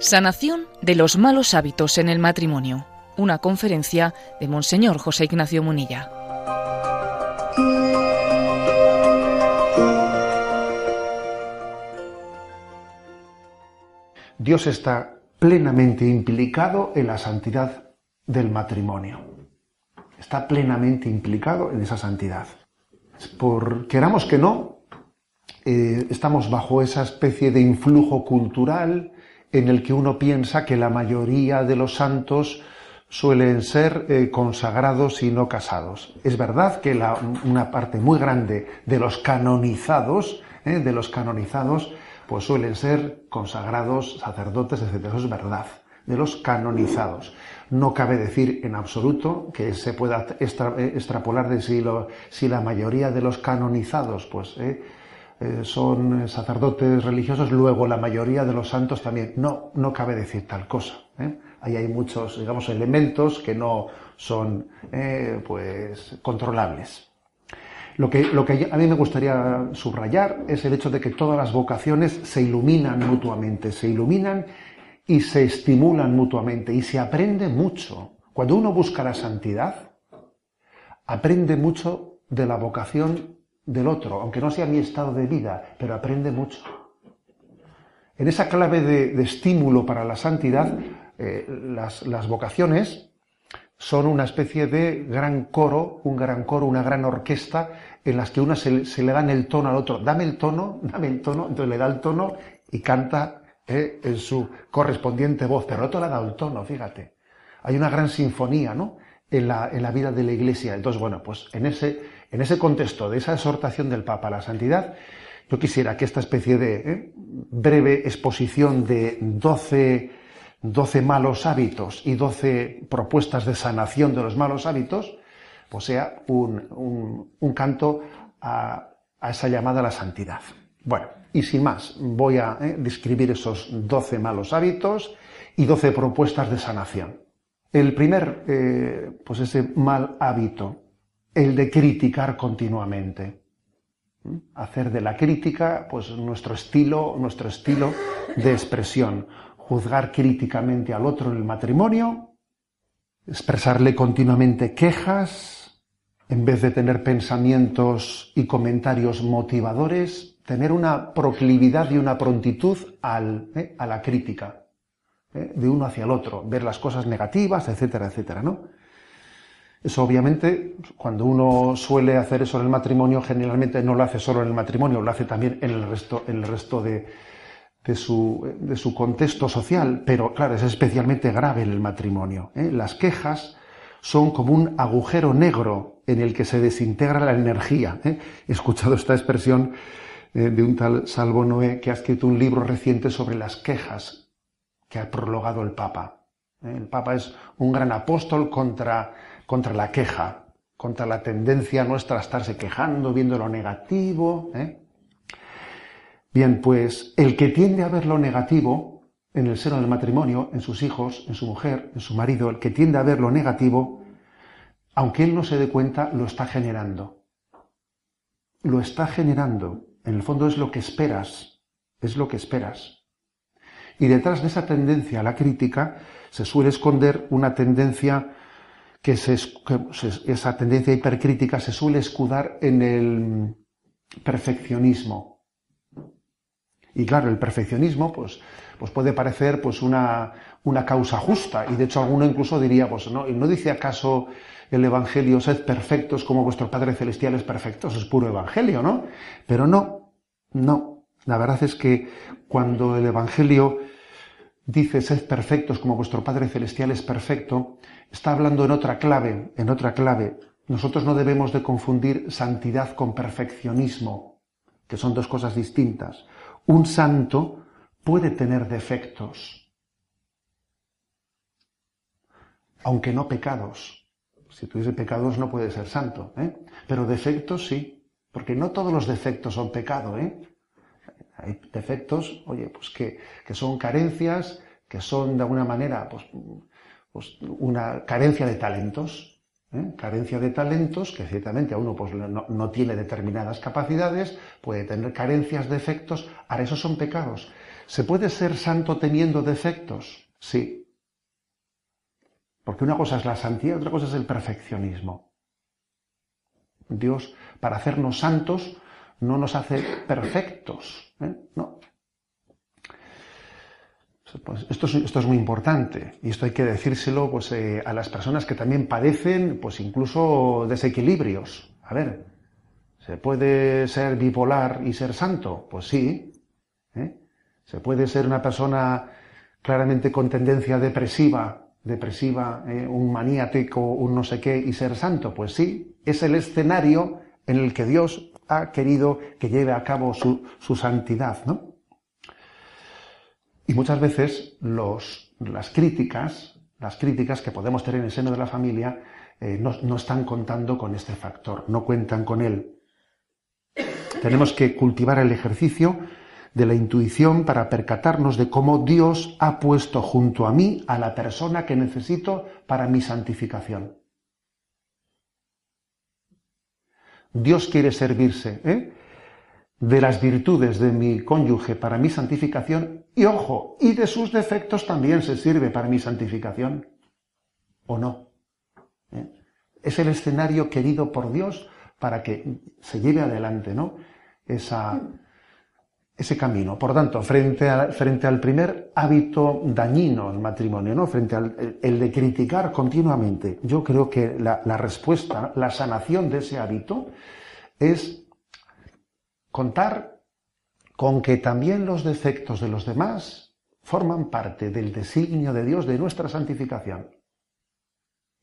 Sanación de los malos hábitos en el matrimonio. Una conferencia de Monseñor José Ignacio Munilla. Dios está plenamente implicado en la santidad del matrimonio. Está plenamente implicado en esa santidad. Por queramos que no, eh, estamos bajo esa especie de influjo cultural en el que uno piensa que la mayoría de los santos suelen ser eh, consagrados y no casados. Es verdad que una parte muy grande de los canonizados, eh, de los canonizados, pues suelen ser consagrados, sacerdotes, etc. Eso es verdad, de los canonizados. No cabe decir en absoluto que se pueda extrapolar de si, si, la mayoría de los canonizados, pues, son sacerdotes religiosos, luego la mayoría de los santos también. No, no cabe decir tal cosa. ¿eh? Ahí hay muchos, digamos, elementos que no son, eh, pues, controlables. Lo que, lo que a mí me gustaría subrayar es el hecho de que todas las vocaciones se iluminan mutuamente, se iluminan y se estimulan mutuamente y se aprende mucho. Cuando uno busca la santidad, aprende mucho de la vocación del otro, aunque no sea mi estado de vida, pero aprende mucho. En esa clave de, estímulo para la santidad, eh, las, vocaciones son una especie de gran coro, un gran coro, una gran orquesta, en las que una se, le dan el tono al otro. Dame el tono, dame el tono, entonces le da el tono y canta eh, en su correspondiente voz, pero el otro le ha dado el tono, fíjate. Hay una gran sinfonía, ¿no? En la, en la vida de la Iglesia. Entonces, bueno, pues en ese, en ese contexto de esa exhortación del Papa a la santidad, yo quisiera que esta especie de ¿eh? breve exposición de 12, malos hábitos y 12 propuestas de sanación de los malos hábitos, pues sea un, canto a, esa llamada a la santidad. Bueno, y sin más, voy a ¿eh? describir esos 12 malos hábitos y 12 propuestas de sanación. El primer, eh, pues ese mal hábito el de criticar continuamente. ¿Mm? Hacer de la crítica, pues nuestro estilo, nuestro estilo de expresión. Juzgar críticamente al otro en el matrimonio, expresarle continuamente quejas, en vez de tener pensamientos y comentarios motivadores, tener una proclividad y una prontitud al, ¿eh? a la crítica, ¿eh? de uno hacia el otro, ver las cosas negativas, etcétera, etcétera, ¿no? Eso obviamente, cuando uno suele hacer eso en el matrimonio, generalmente no lo hace solo en el matrimonio, lo hace también en el resto, en el resto de, su, contexto social, pero claro, es especialmente grave en el matrimonio. ¿eh? Las quejas son como un agujero negro en el que se desintegra la energía. ¿eh? He escuchado esta expresión eh, de un tal Salvo Noé que ha escrito un libro reciente sobre las quejas que ha prologado el Papa. El Papa es un gran apóstol contra contra la queja, contra la tendencia nuestra a estarse quejando, viendo lo negativo. ¿eh? Bien, pues el que tiende a ver lo negativo en el seno del matrimonio, en sus hijos, en su mujer, en su marido, el que tiende a ver lo negativo, aunque él no se dé cuenta, lo está generando. Lo está generando. En el fondo es lo que esperas, es lo que esperas. Y detrás de esa tendencia a la crítica se suele esconder una tendencia que, esa tendencia hipercrítica se suele escudar en el perfeccionismo. Y claro, el perfeccionismo pues, pues puede parecer pues una, una causa justa, y de hecho alguno incluso diría, pues no, ¿no dice acaso el Evangelio, sed perfectos como vuestro Padre Celestial es perfecto? Eso es puro Evangelio, ¿no? Pero no, no. La verdad es que cuando el Evangelio dice, sed perfectos como vuestro Padre Celestial es perfecto, está hablando en otra clave, en otra clave. Nosotros no debemos de confundir santidad con perfeccionismo, que son dos cosas distintas. Un santo puede tener defectos, aunque no pecados. Si tuviese pecados no puede ser santo, ¿eh? pero defectos sí, porque no todos los defectos son pecado. ¿eh? Hay defectos, oye, pues que, que son carencias, que son de alguna manera, pues pues, una carencia de talentos. ¿eh? carencia de talentos, que ciertamente a uno pues, no, tiene determinadas capacidades, puede tener carencias, defectos, ahora esos son pecados. ¿Se puede ser santo teniendo defectos? Sí. Porque una cosa es la santidad, otra cosa es el perfeccionismo. Dios, para hacernos santos, no nos hace perfectos. ¿eh? No, pues esto, es, muy importante y esto hay que decírselo pues, eh, a las personas que también padecen pues, incluso desequilibrios. A ver, ¿se puede ser bipolar y ser santo? Pues sí. ¿eh? ¿Se puede ser una persona claramente con tendencia depresiva, depresiva, un maniático, un no sé qué y ser santo? Pues sí. Es el escenario en el que Dios ha querido que lleve a cabo su, su santidad, ¿no? Y muchas veces las críticas, las críticas que podemos tener en el seno de la familia, eh, no, no están contando con este factor, no cuentan con él. Tenemos que cultivar el ejercicio de la intuición para percatarnos de cómo Dios ha puesto junto a mí a la persona que necesito para mi santificación. Dios quiere servirse ¿eh? de las virtudes de mi cónyuge para mi santificación y ojo, y de sus defectos también se sirve para mi santificación. ¿O no? ¿Eh? Es el escenario querido por Dios para que se lleve adelante, ¿no? Esa, ese camino. Por tanto, frente, frente al primer hábito dañino en matrimonio, ¿no? Frente al el de criticar continuamente, yo creo que la, la respuesta, la sanación de ese hábito es contar con que también los defectos de los demás forman parte del designio de Dios de nuestra santificación.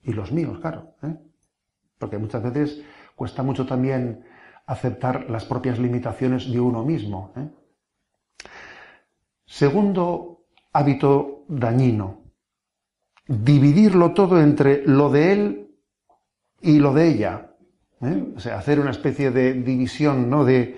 Y los míos, claro. ¿eh? Porque muchas veces cuesta mucho también aceptar las propias limitaciones de uno mismo. ¿eh? Segundo hábito dañino, dividirlo todo entre lo de él y lo de ella. ¿eh? Hacer una especie de división, ¿no? De,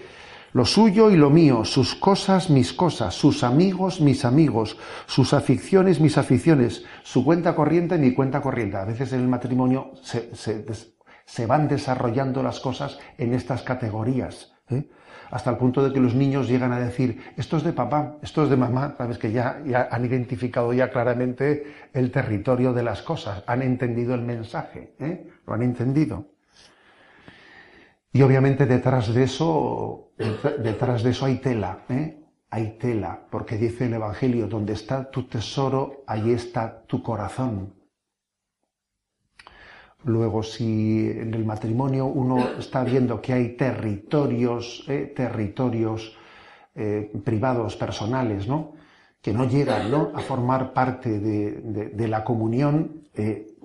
lo suyo y lo mío, sus cosas, mis cosas, sus amigos, mis amigos, sus aficiones, mis aficiones, su cuenta corriente, mi cuenta corriente. A veces en el matrimonio se, van desarrollando las cosas en estas categorías. ¿eh? Hasta el punto de que los niños llegan a decir, esto es de papá, esto es de mamá, sabes que ya, ya han identificado ya claramente el territorio de las cosas, han entendido el mensaje, ¿eh? lo han entendido. Y obviamente detrás de eso, detrás de eso hay tela, ¿eh? hay tela, porque dice el Evangelio, donde está tu tesoro, ahí está tu corazón. Luego, si en el matrimonio uno está viendo que hay territorios, ¿eh? territorios eh, privados, personales, ¿no? que no llegan ¿no? a formar parte de, de la comunión, eh,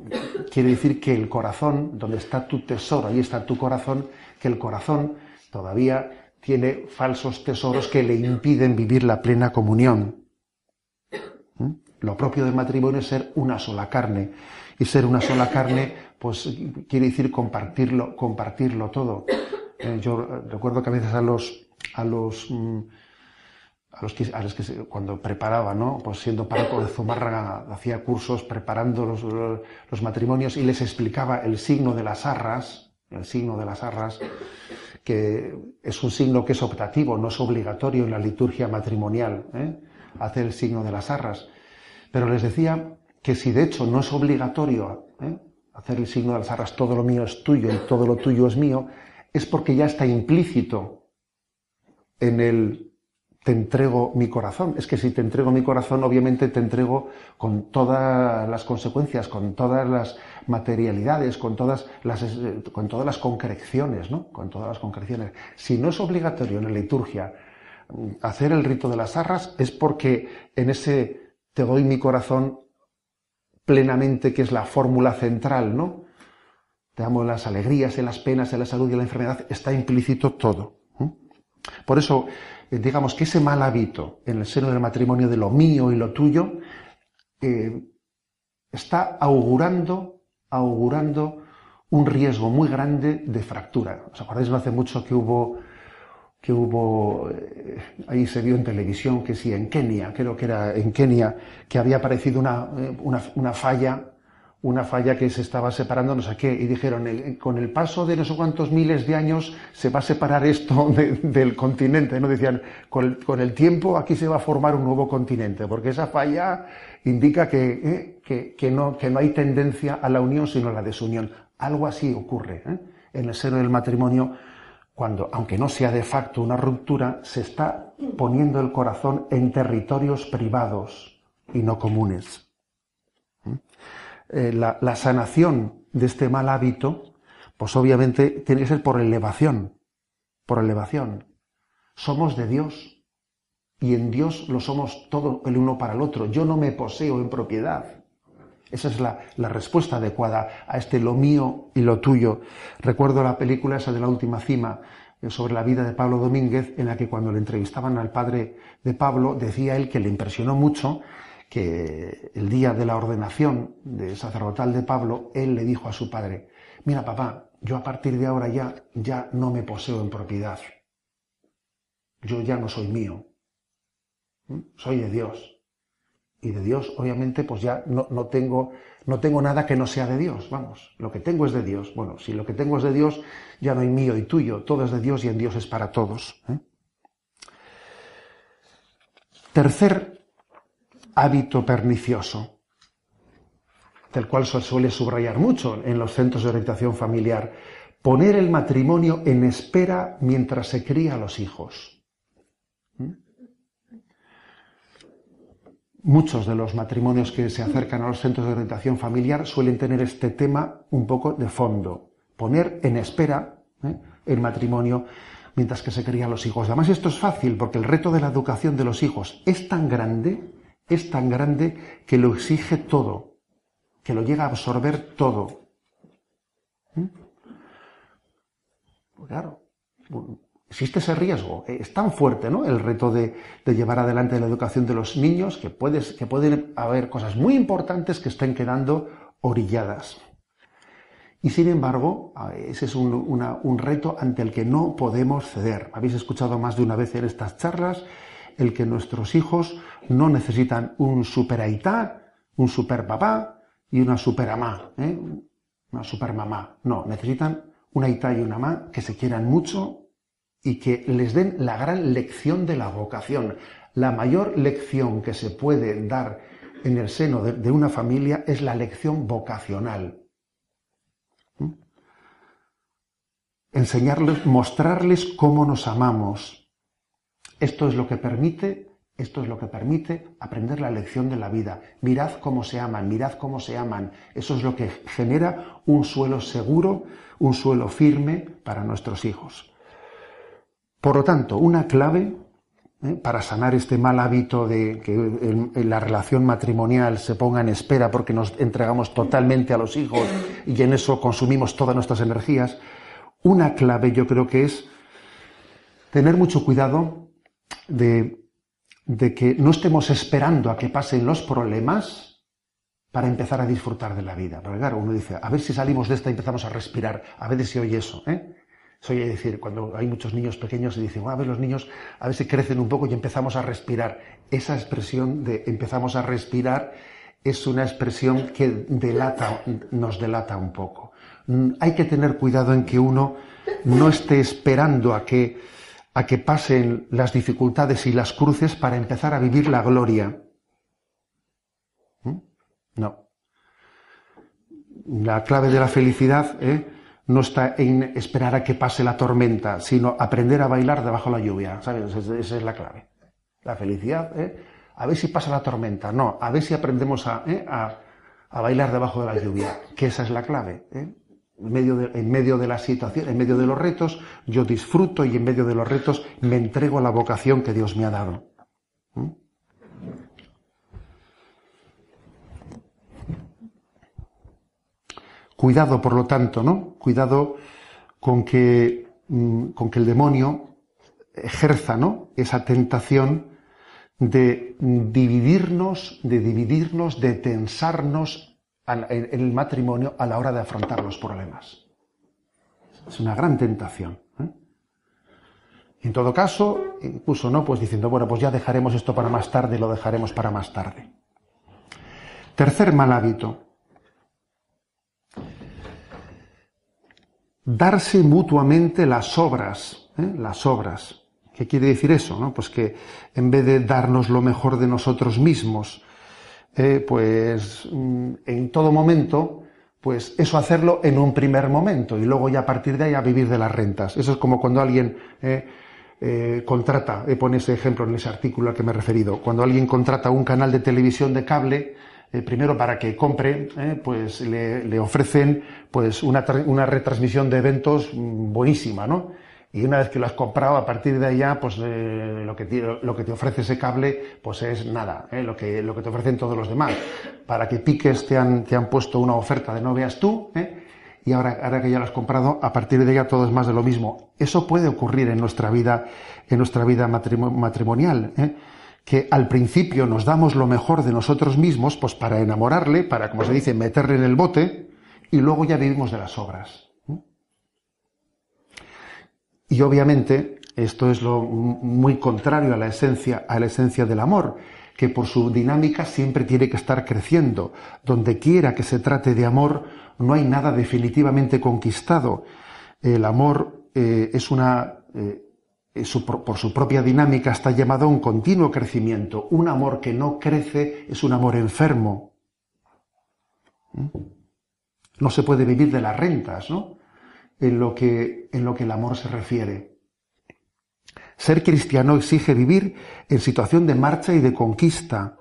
quiere decir que el corazón, donde está tu tesoro, ahí está tu corazón, que el corazón todavía tiene falsos tesoros que le impiden vivir la plena comunión. ¿Mm? Lo propio del matrimonio es ser una sola carne. Y ser una sola carne, pues quiere decir compartirlo, compartirlo todo. Eh, yo recuerdo que a veces a los, a los, mm, a los que, a los que cuando preparaba, ¿no? Pues siendo párroco de Zumárraga, hacía cursos preparando los, los matrimonios y les explicaba el signo de las arras, el signo de las arras, que es un signo que es optativo, no es obligatorio en la liturgia matrimonial, ¿eh? hacer el signo de las arras. Pero les decía que si de hecho no es obligatorio ¿eh? Hacer el signo de las arras, todo lo mío es tuyo y todo lo tuyo es mío, es porque ya está implícito en el te entrego mi corazón. Es que si te entrego mi corazón, obviamente te entrego con todas las consecuencias, con todas las materialidades, con todas las, con todas las concreciones, ¿no? Con todas las concreciones. Si no es obligatorio en la liturgia mm, hacer el rito de las arras, es porque en ese te doy mi corazón plenamente, que es la fórmula central, ¿no? Te amo en las alegrías, en las penas, en la salud y en la enfermedad, está implícito todo. Por eso, eh, digamos que ese mal hábito en el seno del matrimonio de lo mío y lo tuyo eh, está augurando, augurando un riesgo muy grande de fractura. ¿Os acordáis no hace mucho que hubo que hubo, eh, ahí se vio en televisión que sí, en Kenia, creo que era en Kenia, que había aparecido una, una, una falla, una falla que se estaba separando no sé qué, y dijeron, con el paso de no sé cuántos miles de años se va a separar esto del continente, ¿no? Decían, con el, tiempo aquí se va a formar un nuevo continente, porque esa falla indica que, ¿eh? que, no, que no hay tendencia a la unión sino a la desunión. Algo así ocurre ¿eh? en el seno del matrimonio, cuando, aunque no sea de facto una ruptura, se está poniendo el corazón en territorios privados y no comunes. ¿eh? Eh, la, sanación de este mal hábito, pues obviamente tiene que ser por elevación, por elevación. Somos de Dios y en Dios lo somos todo el uno para el otro. Yo no me poseo en propiedad. Esa es la, respuesta adecuada a este lo mío y lo tuyo. Recuerdo la película esa de la última cima eh, sobre la vida de Pablo Domínguez, en la que cuando le entrevistaban al padre de Pablo, decía él que le impresionó mucho que el día de la ordenación de sacerdotal de Pablo, él le dijo a su padre, mira papá, yo a partir de ahora ya, ya no me poseo en propiedad. Yo ya no soy mío. ¿Mm? Soy de Dios. Y de Dios, obviamente, pues ya no, no, tengo, no tengo nada que no sea de Dios. Vamos, lo que tengo es de Dios. Bueno, si lo que tengo es de Dios, ya no hay mío y tuyo. Todo es de Dios y en Dios es para todos. ¿eh? Tercer hábito pernicioso, del cual se suele subrayar mucho en los centros de orientación familiar, poner el matrimonio en espera mientras se cría a los hijos. Muchos de los matrimonios que se acercan a los centros de orientación familiar suelen tener este tema un poco de fondo, poner en espera ¿eh? el matrimonio mientras que se crían los hijos. Además esto es fácil porque el reto de la educación de los hijos es tan grande es tan grande que lo exige todo, que lo llega a absorber todo. ¿Mm? Pues claro, existe ese riesgo. Es tan fuerte ¿no? el reto de, llevar adelante la educación de los niños que, que pueden haber cosas muy importantes que estén quedando orilladas. Y sin embargo, ese es un, reto ante el que no podemos ceder. Habéis escuchado más de una vez en estas charlas el que nuestros hijos no necesitan un super aitá, un super papá y una super mamá, ¿eh? una super mamá. No, necesitan una aitá y una mamá que se quieran mucho y que les den la gran lección de la vocación. La mayor lección que se puede dar en el seno de, una familia es la lección vocacional. ¿Mm? Enseñarles, mostrarles cómo nos amamos, esto es lo que permite, esto es lo que permite aprender la lección de la vida. Mirad cómo se aman, mirad cómo se aman. Eso es lo que genera un suelo seguro, un suelo firme para nuestros hijos. Por lo tanto, una clave ¿eh? para sanar este mal hábito de que la relación matrimonial se ponga en espera porque nos entregamos totalmente a los hijos y en eso consumimos todas nuestras energías, una clave yo creo que es tener mucho cuidado de, que no estemos esperando a que pasen los problemas para empezar a disfrutar de la vida. Porque claro, uno dice, a ver si salimos de esta y empezamos a respirar, a ver si oye eso, ¿eh? Se oye decir, cuando hay muchos niños pequeños y dicen, a ver los niños, a ver si crecen un poco y empezamos a respirar. Esa expresión de empezamos a respirar es una expresión que delata, nos delata un poco. Mm, hay que tener cuidado en que uno no esté esperando a que a que pasen las dificultades y las cruces para empezar a vivir la gloria. ¿Mm? No. La clave de la felicidad ¿eh? No está en esperar a que pase la tormenta, sino aprender a bailar debajo de la lluvia. ¿Sabes? Esa es la clave. La felicidad, ¿eh? a ver si pasa la tormenta. No, a ver si aprendemos a, ¿eh? a, bailar debajo de la lluvia, que esa es la clave. ¿eh? En medio, de, en medio de la situación, en medio de los retos, yo disfruto y en medio de los retos me entrego a la vocación que Dios me ha dado. ¿Mm? Cuidado, por lo tanto, ¿no? Cuidado con que, mm, con que el demonio ejerza, ¿no? Esa tentación de dividirnos, de dividirnos, de tensarnos en el matrimonio a la hora de afrontar los problemas. Es una gran tentación. ¿eh? En todo caso, incluso no, pues diciendo, bueno, pues ya dejaremos esto para más tarde, lo dejaremos para más tarde. Tercer mal hábito. Darse mutuamente las obras, ¿eh? las obras. ¿Qué quiere decir eso? No? Pues que en vez de darnos lo mejor de nosotros mismos, eh, pues mm, en todo momento, pues eso hacerlo en un primer momento y luego ya a partir de ahí a vivir de las rentas. Eso es como cuando alguien eh, eh, contrata, eh, pone ese ejemplo en ese artículo al que me he referido, cuando alguien contrata un canal de televisión de cable, primero para que compre, pues le, le, ofrecen pues una, una retransmisión de eventos mm, buenísima, ¿no? y una vez que lo has comprado, a partir de allá, pues eh, lo, que te, lo que te ofrece ese cable, pues es nada, eh, lo, que, lo que te ofrecen todos los demás. Para que piques te han, te han puesto una oferta de no veas tú, eh, y ahora, ahora que ya lo has comprado, a partir de allá todo es más de lo mismo. Eso puede ocurrir en nuestra vida, en nuestra vida matrimonial, que al principio nos damos lo mejor de nosotros mismos, pues para enamorarle, para, como se dice, meterle en el bote, y luego ya vivimos de las obras. Y obviamente esto es lo muy contrario a la esencia, a la esencia del amor, que por su dinámica siempre tiene que estar creciendo. Donde quiera que se trate de amor, no hay nada definitivamente conquistado. El amor eh, es una, eh, por su propia dinámica está llamado a un continuo crecimiento. Un amor que no crece es un amor enfermo. ¿Mm? No se puede vivir de las rentas, ¿no? en lo que, en lo que el amor se refiere. Ser cristiano exige vivir en situación de marcha y de conquista.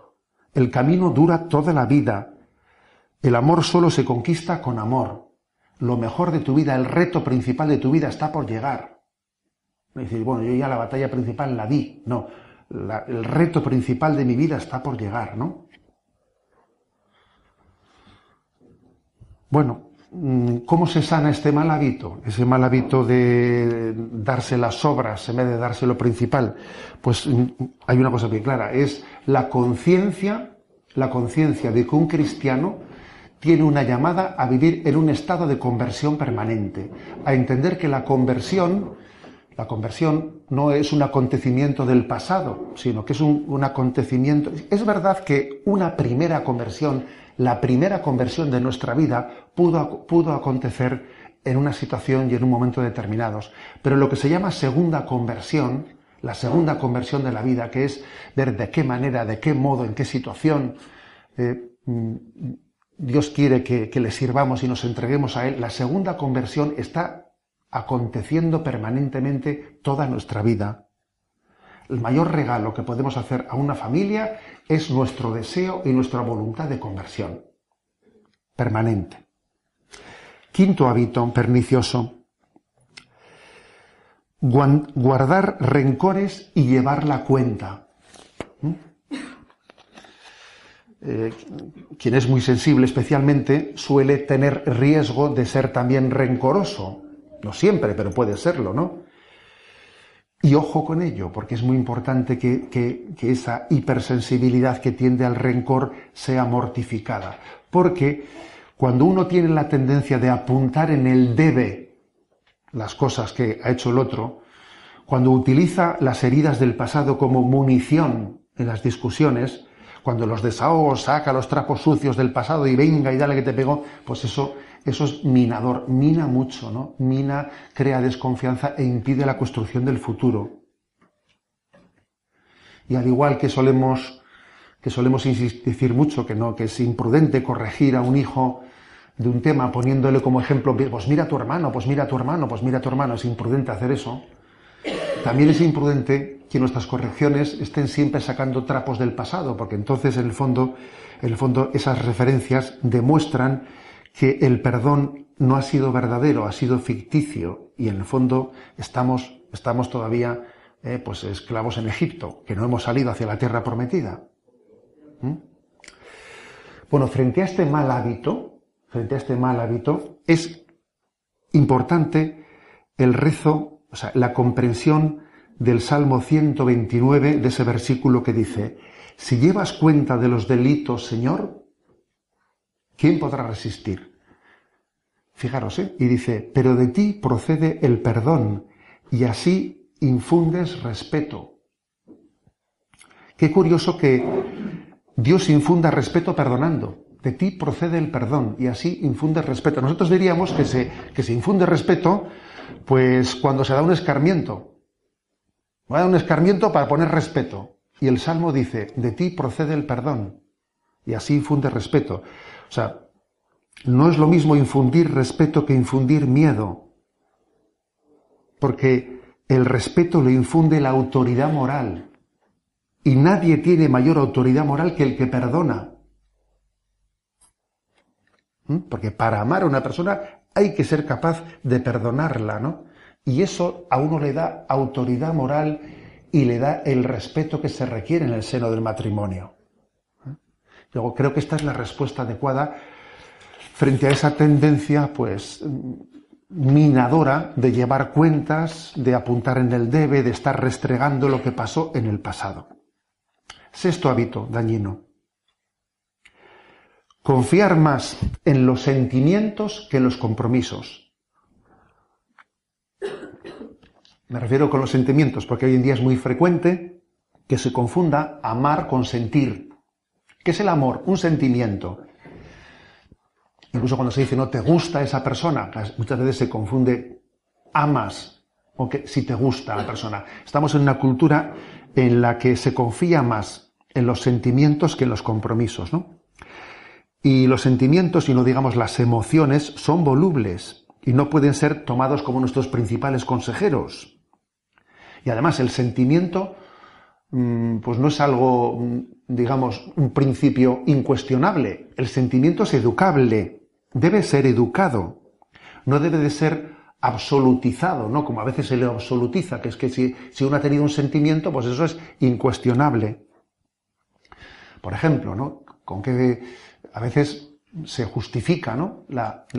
El camino dura toda la vida. El amor solo se conquista con amor. Lo mejor de tu vida, el reto principal de tu vida está por llegar. Bueno, yo ya la batalla principal la di. No, el reto principal de mi vida está por llegar, ¿no? Bueno, Mm, ¿Cómo se sana este mal hábito? Ese mal hábito de darse las obras en vez de darse lo principal. Pues mm, hay una cosa bien clara, es la conciencia, la conciencia de que un cristiano tiene una llamada a vivir en un estado de conversión permanente, a entender que la conversión, la conversión no es un acontecimiento del pasado, sino que es un, un acontecimiento. Es verdad que una primera conversión la primera conversión de nuestra vida pudo, pudo acontecer en una situación y en un momento determinados. Pero lo que se llama segunda conversión, la segunda conversión de la vida, que es ver de qué manera, de qué modo, en qué situación eh, mm, Dios quiere que, que, le sirvamos y nos entreguemos a Él, la segunda conversión está aconteciendo permanentemente toda nuestra vida. El mayor regalo que podemos hacer a una familia es nuestro deseo y nuestra voluntad de conversión permanente. Quinto hábito pernicioso, guardar rencores y llevar la cuenta. ¿Mm? Eh, quien es muy sensible especialmente suele tener riesgo de ser también rencoroso. No siempre, pero puede serlo, ¿no? Y ojo con ello, porque es muy importante que, esa hipersensibilidad que tiende al rencor sea mortificada. Porque cuando uno tiene la tendencia de apuntar en el debe las cosas que ha hecho el otro, cuando utiliza las heridas del pasado como munición en las discusiones, cuando los desahogos saca los trapos sucios del pasado y venga y dale que te pegó, pues eso eso es minador, mina mucho, ¿no? Mina, crea desconfianza e impide la construcción del futuro. Y al igual que solemos, que solemos decir mucho que no, que es imprudente corregir a un hijo de un tema poniéndole como ejemplo, pues mira a tu hermano, pues mira a tu hermano, pues mira a tu hermano, es imprudente hacer eso. También es imprudente que nuestras correcciones estén siempre sacando trapos del pasado, porque entonces en el fondo, en el fondo esas referencias demuestran que el perdón no ha sido verdadero, ha sido ficticio y en el fondo estamos, estamos todavía eh, pues esclavos en Egipto, que no hemos salido hacia la tierra prometida. ¿Mm? Bueno, frente a este mal hábito, frente a este mal hábito, es importante el rezo, o sea, la comprensión del Salmo 129, de ese versículo que dice, si llevas cuenta de los delitos, Señor, ¿quién podrá resistir? Fijaros, ¿eh? Y dice, pero de ti procede el perdón y así infundes respeto. Qué curioso que Dios infunda respeto perdonando. de ti procede el perdón y así infunde respeto. Nosotros diríamos que se, que se infunde respeto pues cuando se da un escarmiento. Va a dar un escarmiento para poner respeto. Y el Salmo dice, de ti procede el perdón. Y así infunde respeto. O sea, no es lo mismo infundir respeto que infundir miedo. Porque el respeto le infunde la autoridad moral. Y nadie tiene mayor autoridad moral que el que perdona. ¿Mm? Porque para amar a una persona hay que ser capaz de perdonarla, ¿no? Y eso a uno le da autoridad moral y le da el respeto que se requiere en el seno del matrimonio. Luego creo que esta es la respuesta adecuada frente a esa tendencia, pues, minadora de llevar cuentas, de apuntar en el debe, de estar restregando lo que pasó en el pasado. Sexto hábito dañino. Confiar más en los sentimientos que en los compromisos. Me refiero con los sentimientos, porque hoy en día es muy frecuente que se confunda amar con sentir. ¿Qué es el amor? Un sentimiento. Incluso cuando se dice no te gusta esa persona, muchas veces se confunde amas o que si te gusta la persona. Estamos en una cultura en la que se confía más en los sentimientos que en los compromisos, ¿no? Y los sentimientos, y no digamos las emociones, son volubles y no pueden ser tomados como nuestros principales consejeros. Y además el sentimiento, pues no es algo, mm, digamos, un principio incuestionable. El sentimiento es educable, debe ser educado, no debe de ser absolutizado, ¿no? Como a veces se le absolutiza, que es que si, si uno ha tenido un sentimiento, pues eso es incuestionable. Por ejemplo, ¿no? Con qué a veces se justifica, ¿no?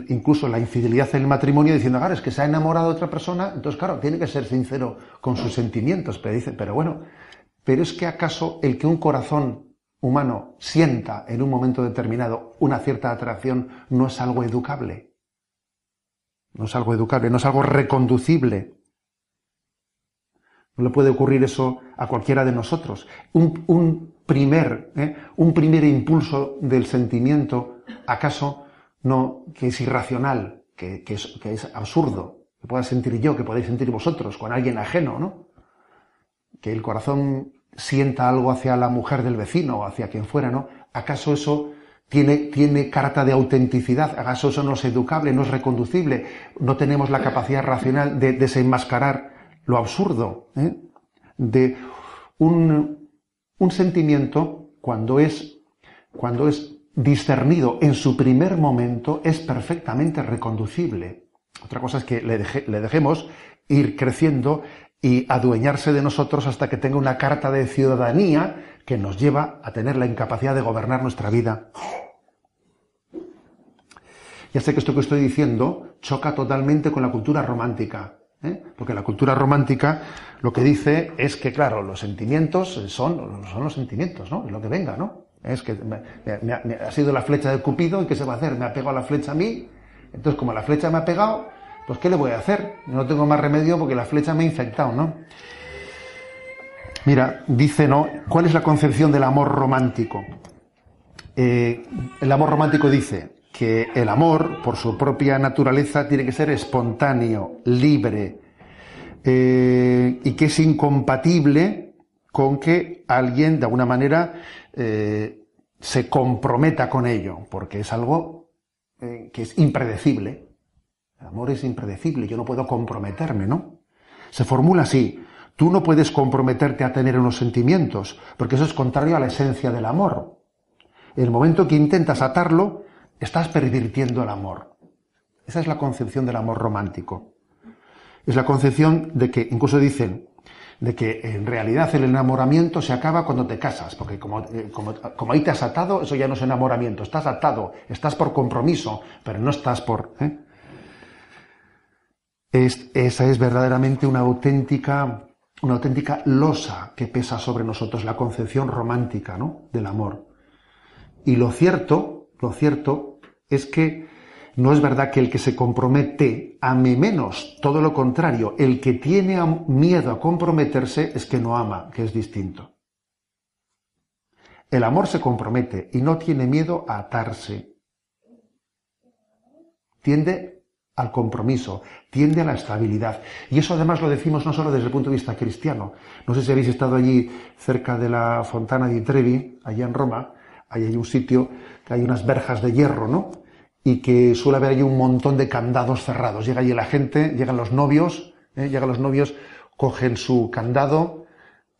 Incluso la infidelidad en el matrimonio diciendo, claro, es que se ha enamorado de otra persona, entonces, claro, tiene que ser sincero con sus sentimientos. Pero dice, pero bueno, pero es que acaso el que un corazón humano sienta en un momento determinado una cierta atracción no es algo educable. No es algo educable, no es algo reconducible. No le puede ocurrir eso a cualquiera de nosotros. Un, primer, ¿eh? un primer impulso del sentimiento, acaso no, que es irracional, que, es, absurdo, que pueda sentir yo, que podéis sentir vosotros, con alguien ajeno, ¿no? Que el corazón sienta algo hacia la mujer del vecino o hacia quien fuera, ¿no? ¿Acaso eso tiene, tiene carta de autenticidad? ¿Acaso eso no es educable, no es reconducible? ¿No tenemos la capacidad racional de desenmascarar lo absurdo ¿eh? de un, sentimiento cuando es, cuando es discernido en su primer momento es perfectamente reconducible. Otra cosa es que le, le, dejemos ir creciendo y adueñarse de nosotros hasta que tenga una carta de ciudadanía que nos lleva a tener la incapacidad de gobernar nuestra vida. Ya sé que esto que estoy diciendo choca totalmente con la cultura romántica. ¿eh? Porque la cultura romántica lo que dice es que, claro, los sentimientos son, son los sentimientos, ¿no? Es lo que venga, ¿no? Es que me, ha sido la flecha de Cupido y ¿qué se va a hacer? Me ha pegado la flecha a mí, entonces como la flecha me ha pegado, pues ¿qué le voy a hacer? No tengo más remedio porque la flecha me ha infectado, ¿no? Mira, dice, ¿no? ¿Cuál es la concepción del amor romántico? Eh, el amor romántico dice, que el amor, por su propia naturaleza, tiene que ser espontáneo, libre, eh, y que es incompatible con que alguien, de alguna manera, eh, se comprometa con ello, porque es algo que es impredecible. El amor es impredecible, yo no puedo comprometerme, ¿no? Se formula así, tú no puedes comprometerte a tener unos sentimientos, porque eso es contrario a la esencia del amor. En el momento que intentas atarlo, estás pervirtiendo el amor. Esa es la concepción del amor romántico. Es la concepción de que, incluso dicen, de que en realidad el enamoramiento se acaba cuando te casas, porque como, eh, ahí te has atado, eso ya no es enamoramiento, estás atado, estás por compromiso, pero no estás por... ¿eh? Esa es verdaderamente una auténtica, una auténtica losa que pesa sobre nosotros, la concepción romántica ¿no? del amor. Y lo cierto, lo cierto es que no es verdad que el que se compromete ame menos, todo lo contrario, el que tiene miedo a comprometerse es que no ama, que es distinto. El amor se compromete y no tiene miedo a atarse. Tiende al compromiso, tiende a la estabilidad. Y eso además lo decimos no solo desde el punto de vista cristiano. No sé si habéis estado allí cerca de la Fontana di Trevi, allá en Roma. Ahí hay un sitio que hay unas verjas de hierro, ¿no? Y que suele haber allí un montón de candados cerrados. Llega allí la gente, llegan los novios, ¿eh? llegan los novios, cogen su candado,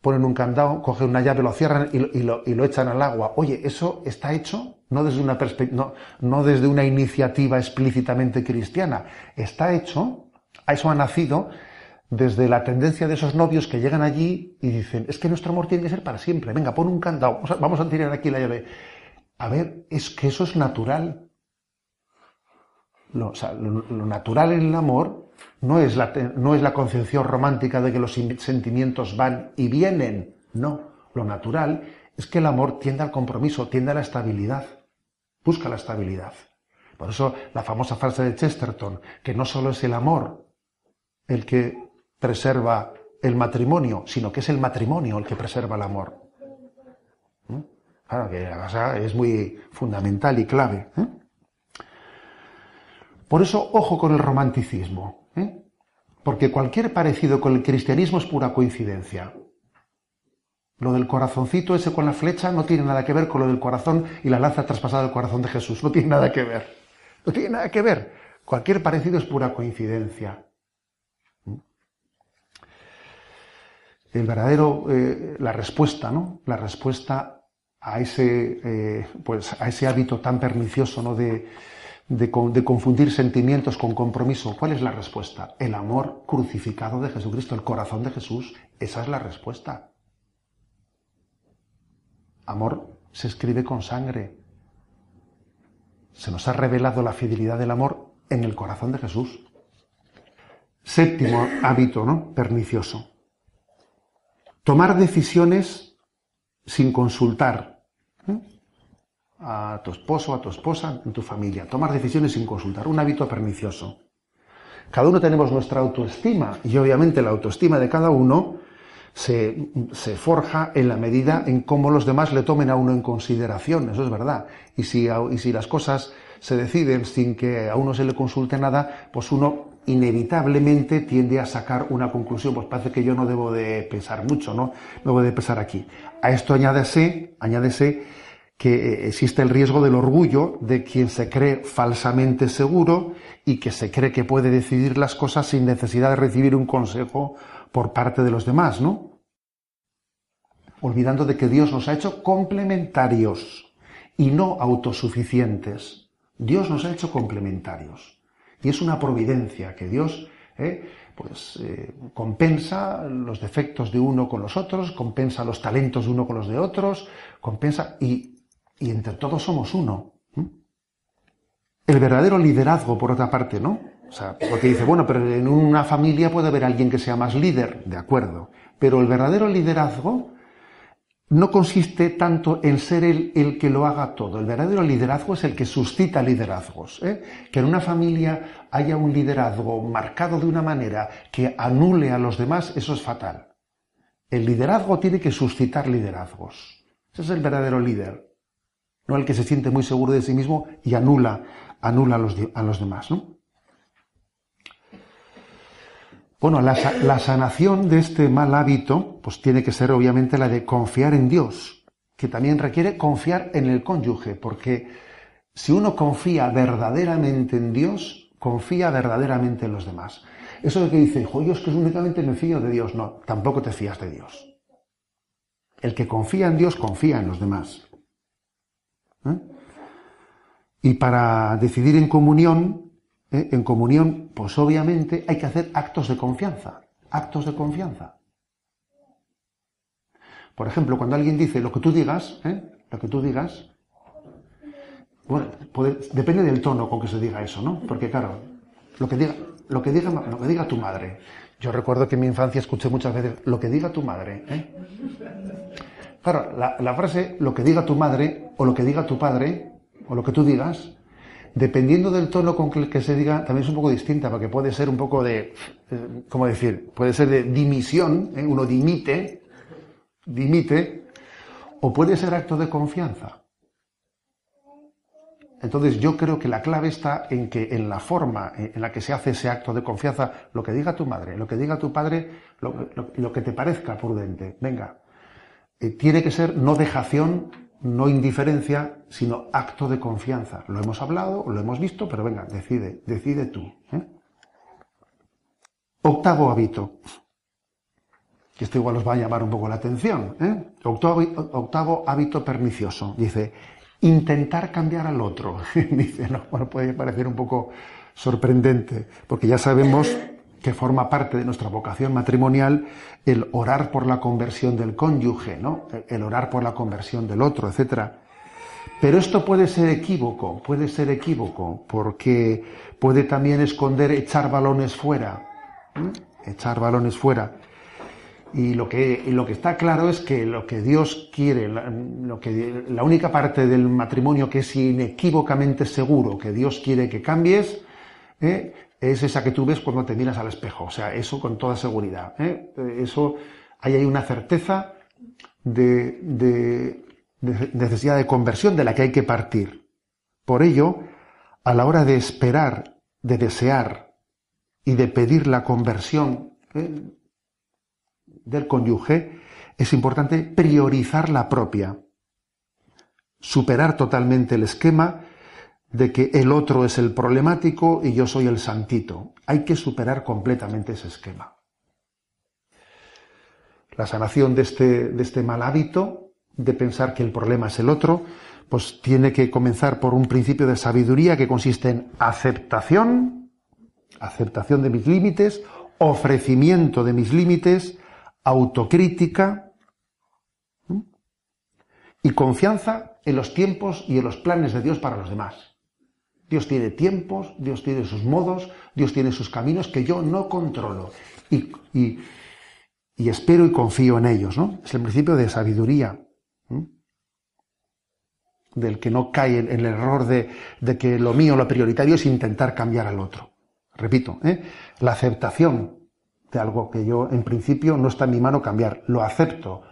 ponen un candado, cogen una llave, lo cierran y lo, y lo, echan al agua. Oye, eso está hecho no desde una no, no desde una iniciativa explícitamente cristiana, está hecho, eso ha nacido desde la tendencia de esos novios que llegan allí y dicen, es que nuestro amor tiene que ser para siempre, venga, pon un candado, vamos a tirar aquí la llave. A ver, es que eso es natural. Lo, lo natural en el amor no es, la, no es la concepción romántica de que los sentimientos van y vienen. No, lo natural es que el amor tiende al compromiso, tiende a la estabilidad. Busca la estabilidad. Por eso la famosa frase de Chesterton, que no solo es el amor el que preserva el matrimonio, sino que es el matrimonio el que preserva el amor. ¿Mm? Claro que la cosa es muy fundamental y clave. ¿eh? Por eso, ojo con el romanticismo. ¿Eh? Porque cualquier parecido con el cristianismo es pura coincidencia. Lo del corazoncito ese con la flecha no tiene nada que ver con lo del corazón y la lanza traspasada del corazón de Jesús. No tiene nada que ver. No tiene nada que ver. Cualquier parecido es pura coincidencia. ¿Mm? El verdadero, eh, la respuesta, ¿no? La respuesta a ese, eh, pues, a ese hábito tan pernicioso, ¿no? De, de, confundir sentimientos con compromiso. ¿Cuál es la respuesta? El amor crucificado de Jesucristo, el corazón de Jesús. Esa es la respuesta. Amor se escribe con sangre. Se nos ha revelado la fidelidad del amor en el corazón de Jesús. Séptimo hábito, ¿no? Pernicioso. Tomar decisiones sin consultar. ¿eh? A tu esposo, a tu esposa, en tu familia. Tomar decisiones sin consultar, un hábito pernicioso. Cada uno tenemos nuestra autoestima y obviamente la autoestima de cada uno se, forja en la medida en cómo los demás le tomen a uno en consideración, eso es verdad. Y si, y si las cosas se deciden sin que a uno se le consulte nada, pues uno inevitablemente tiende a sacar una conclusión, pues parece que yo no debo de pensar mucho, ¿no? No debo de pensar aquí. A esto añádese, añádese que eh, existe el riesgo del orgullo de quien se cree falsamente seguro y que se cree que puede decidir las cosas sin necesidad de recibir un consejo por parte de los demás, ¿no? Olvidando de que Dios nos ha hecho complementarios y no autosuficientes. Dios nos ha hecho complementarios. Y es una providencia que Dios eh, pues, eh, compensa los defectos de uno con los otros, compensa los talentos de uno con los de otros, compensa y y entre todos somos uno. El verdadero liderazgo, por otra parte, ¿no? O sea, porque dice, bueno, pero en una familia puede haber alguien que sea más líder, de acuerdo. Pero el verdadero liderazgo no consiste tanto en ser el, el que lo haga todo. El verdadero liderazgo es el que suscita liderazgos. ¿eh? Que en una familia haya un liderazgo marcado de una manera que anule a los demás, eso es fatal. El liderazgo tiene que suscitar liderazgos. Ese es el verdadero líder no el que se siente muy seguro de sí mismo y anula, anula a, los, a los demás. ¿no? Bueno, la, la, sanación de este mal hábito, pues tiene que ser obviamente la de confiar en Dios, que también requiere confiar en el cónyuge, porque si uno confía verdaderamente en Dios, confía verdaderamente en los demás. Eso de que dice, hijo, yo es que únicamente me fío de Dios. No, tampoco te fías de Dios. El que confía en Dios confía en los demás. ¿Eh? Y para decidir en comunión, ¿eh? en comunión, pues obviamente hay que hacer actos de confianza, actos de confianza. Por ejemplo, cuando alguien dice lo que tú digas, ¿eh? lo que tú digas, bueno, depende del tono con que se diga eso, ¿no? Porque claro, lo que diga, lo que diga, lo que diga tu madre. Yo recuerdo que en mi infancia escuché muchas veces lo que diga tu madre. ¿eh? Claro, la, frase lo que diga tu madre o lo que diga tu padre o lo que tú digas, dependiendo del tono con el que se diga, también es un poco distinta, porque puede ser un poco de, eh, ¿cómo decir? Puede ser de dimisión, ¿eh? uno dimite, dimite, o puede ser acto de confianza. Entonces yo creo que la clave está en que en la forma en la que se hace ese acto de confianza, lo que diga tu madre, lo que diga tu padre, lo, que te parezca prudente, venga, eh, tiene que ser no dejación, no indiferencia, sino acto de confianza. Lo hemos hablado, lo hemos visto, pero venga, decide, decide tú. ¿eh? Octavo hábito, que esto igual os va a llamar un poco la atención. ¿eh? Octavo, octavo hábito pernicioso, dice, intentar cambiar al otro. Dice, no, bueno, puede parecer un poco sorprendente, porque ya sabemos que forma parte de nuestra vocación matrimonial el orar por la conversión del cónyuge, ¿no? El orar por la conversión del otro, etc. Pero esto puede ser equívoco, puede ser equívoco, porque puede también esconder echar balones fuera, echar balones fuera. Y lo que, lo que está claro es que lo que Dios quiere, lo que, la única parte del matrimonio que es inequívocamente seguro que Dios quiere que cambies, ¿eh? Es esa que tú ves cuando te miras al espejo. O sea, eso con toda seguridad. ¿eh? Eso, ahí hay una certeza de necesidad de conversión de la que hay que partir. Por ello, a la hora de esperar, de desear y de pedir la conversión, ¿eh? del cónyuge, es importante priorizar la propia, superar totalmente el esquema de que el otro es el problemático y yo soy el santito. Hay que superar completamente ese esquema. La sanación de este, de este mal hábito, de pensar que el problema es el otro, pues tiene que comenzar por un principio de sabiduría que consiste en aceptación, aceptación de mis límites, ofrecimiento de mis límites, autocrítica y confianza en los tiempos y en los planes de Dios para los demás. Dios tiene tiempos, Dios tiene sus modos, Dios tiene sus caminos que yo no controlo. Y, espero y confío en ellos, ¿no? Es el principio de sabiduría. Del que no cae en el error de, de, que lo mío, lo prioritario es intentar cambiar al otro. Repito, ¿eh? la aceptación de algo que yo en principio no está en mi mano cambiar. Lo acepto.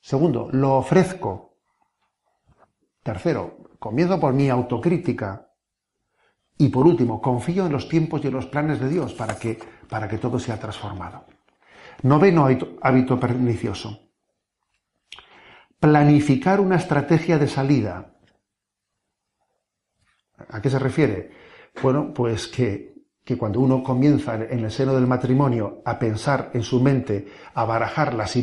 Segundo, lo ofrezco. Tercero, comienzo por mi autocrítica. Y por último, confío en los tiempos y en los planes de Dios para que, para que todo sea transformado. Noveno hábito pernicioso. Planificar una estrategia de salida. ¿A qué se refiere? Bueno, pues que que cuando uno comienza en el seno del matrimonio a pensar en su mente, a barajar las,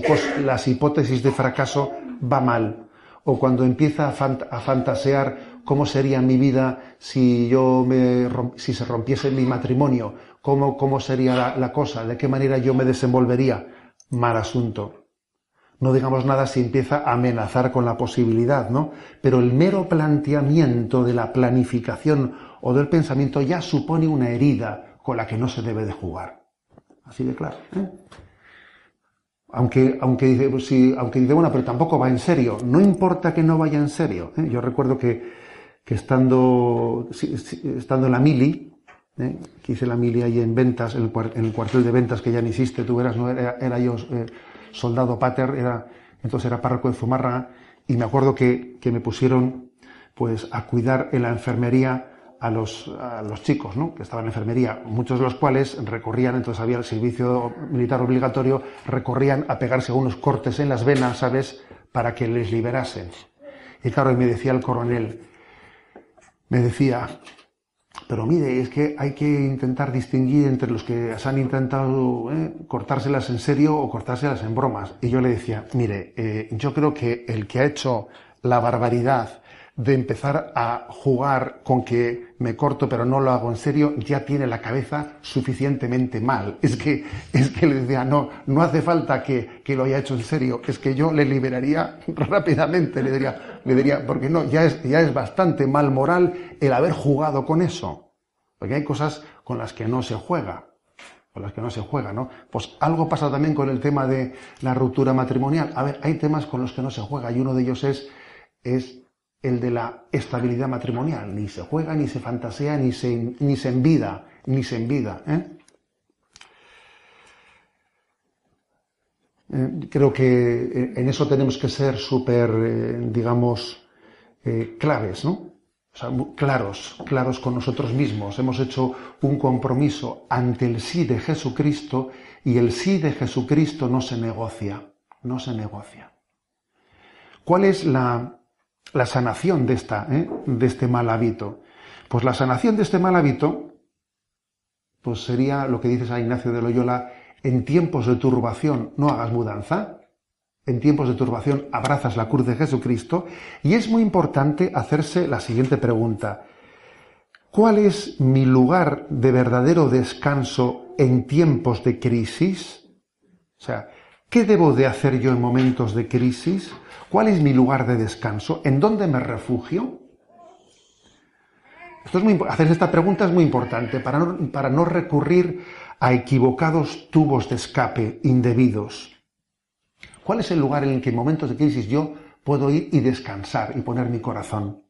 hipótesis de fracaso, va mal. O cuando empieza a, fantasear cómo sería mi vida si yo me, si se rompiese mi matrimonio, cómo, cómo sería la, cosa, de qué manera yo me desenvolvería, mal asunto. No digamos nada si empieza a amenazar con la posibilidad, ¿no? Pero el mero planteamiento de la planificación o del pensamiento ya supone una herida con la que no se debe de jugar. Así de claro. ¿eh? Aunque, aunque, dice, pues aunque dice, bueno, pero tampoco va en serio. No importa que no vaya en serio. ¿eh? Yo recuerdo que, que estando, estando en la mili, ¿eh? que hice la mili ahí en ventas, en el, cuartel de ventas que ya no hiciste, tú eras, no era, yo soldado pater, era, entonces era párroco de Zumárraga, y me acuerdo que, que me pusieron pues a cuidar en la enfermería a los, a los chicos ¿no? que estaban en enfermería, muchos de los cuales recorrían, entonces había el servicio militar obligatorio, recorrían a pegarse unos cortes en las venas, ¿sabes?, para que les liberasen. Y claro, me decía el coronel, me decía, pero mire, es que hay que intentar distinguir entre los que se han intentado ¿eh? cortárselas en serio o cortárselas en bromas. Y yo le decía, mire, eh, yo creo que el que ha hecho la barbaridad de empezar a jugar con que me corto pero no lo hago en serio, ya tiene la cabeza suficientemente mal. Es que, es que le decía, no, no hace falta que, que lo haya hecho en serio, es que yo le liberaría rápidamente, le diría, le diría, porque no, ya es, ya es bastante mal moral el haber jugado con eso. Porque hay cosas con las que no se juega con las que no se juega, ¿no? Pues algo pasa también con el tema de la ruptura matrimonial. A ver, hay temas con los que no se juega y uno de ellos es, es el de la estabilidad matrimonial. Ni se juega, ni se fantasea, ni se, ni se envida, ni se envida. ¿eh? Eh, creo que eh, en eso tenemos que ser súper, eh, digamos, claves, ¿no? O sea, claros, claros con nosotros mismos. Hemos hecho un compromiso ante el sí de Jesucristo y el sí de Jesucristo no se negocia, no se negocia. ¿Cuál es la, la sanación de, esta, de este mal hábito? Pues la sanación de este mal hábito pues sería lo que dice San Ignacio de Loyola, en tiempos de turbación no hagas mudanza, en tiempos de turbación abrazas la cruz de Jesucristo, y es muy importante hacerse la siguiente pregunta. ¿Cuál es mi lugar de verdadero descanso en tiempos de crisis? O sea, ¿qué debo de hacer yo en momentos de crisis? ¿Cuál es mi lugar de descanso? ¿En dónde me refugio? hacer esta pregunta es muy importante para no, recurrir a equivocados tubos de escape indebidos. ¿Cuál es el lugar en el que en momentos de crisis yo puedo ir y descansar y poner mi corazón?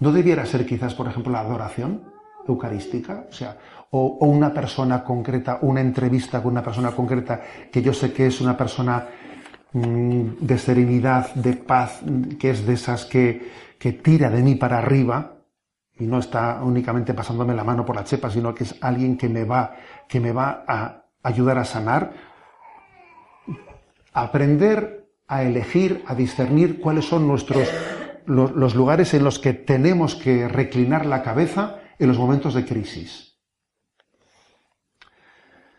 ¿No debiera ser quizás, por ejemplo, la adoración eucarística? Sea, o, una persona concreta, una entrevista con una persona concreta que yo sé que es una persona mm, de serenidad, de paz, que es de esas que, que tira de mí para arriba, y no está únicamente pasándome la mano por la chepa, sino que es alguien que me va, que me va a ayudar a sanar, aprender a elegir, a discernir cuáles son nuestros los, lugares en los que tenemos que reclinar la cabeza en los momentos de crisis.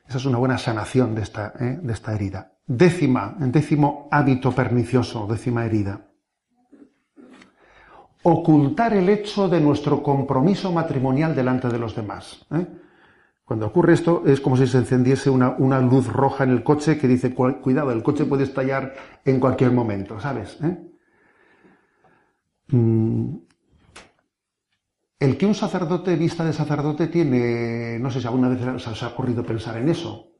Esa es una buena sanación de esta, ¿eh? de esta herida. Décima, décimo hábito pernicioso, décima herida ocultar el hecho de nuestro compromiso matrimonial delante de los demás. ¿eh? Cuando ocurre esto es como si se encendiese una, luz roja en el coche que dice, cuidado, el coche puede estallar en cualquier momento, ¿sabes? ¿Eh? Mm. El que un sacerdote vista de sacerdote tiene, no sé si alguna vez os ha ocurrido pensar en eso.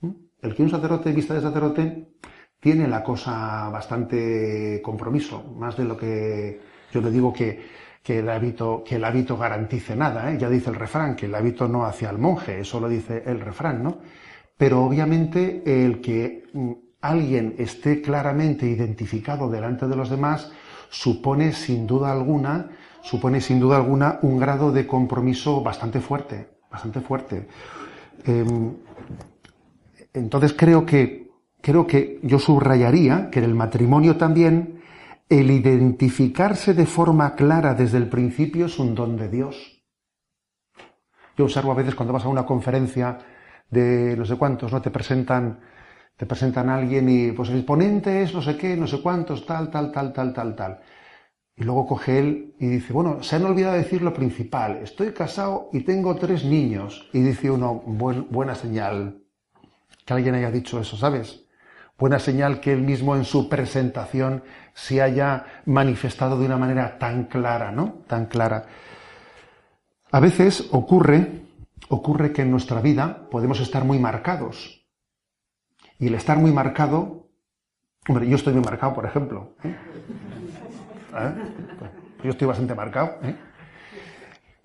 ¿Mm? El que un sacerdote vista de sacerdote tiene la cosa bastante compromiso, más de lo que yo le digo que, el, hábito, garantice nada, ¿eh? ya dice el refrán, que el hábito no hacia el monje, eso lo dice el refrán, ¿no? Pero obviamente el que mm, alguien esté claramente identificado delante de los demás supone sin duda alguna, supone sin duda alguna un grado de compromiso bastante fuerte, bastante fuerte. Em, entonces creo que, creo que yo subrayaría que en el matrimonio también el identificarse de forma clara desde el principio es un don de Dios. Yo observo a veces cuando vas a una conferencia de no sé cuántos, ¿no? Te presentan, te presentan a alguien y pues el ponente es no sé qué, no sé cuántos, tal, tal, tal, tal, tal, tal. Y luego coge él y dice, bueno, se han olvidado decir lo principal, estoy casado y tengo tres niños. Y dice uno, buena señal que alguien haya dicho eso, ¿sabes? Buena señal que él mismo en su presentación se haya manifestado de una manera tan clara, ¿no? Tan clara. A veces ocurre, ocurre que en nuestra vida podemos estar muy marcados. Y el estar muy marcado, hombre, yo estoy muy marcado, por ejemplo. ¿eh? ¿Eh? Yo estoy bastante marcado. ¿eh?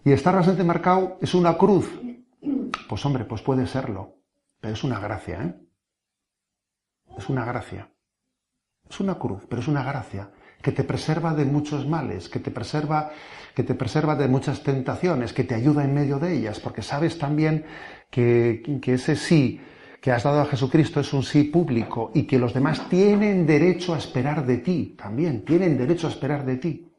Y estar bastante marcado es una cruz. Pues hombre, pues puede serlo. Pero es una gracia, ¿eh? es una gracia. Es una cruz, pero es una gracia que te preserva de muchos males, que te preserva, que te preserva de muchas tentaciones, que te ayuda en medio de ellas, porque sabes también que, que ese sí que has dado a Jesucristo es un sí público y que los demás tienen derecho a esperar de ti, también tienen derecho a esperar de ti.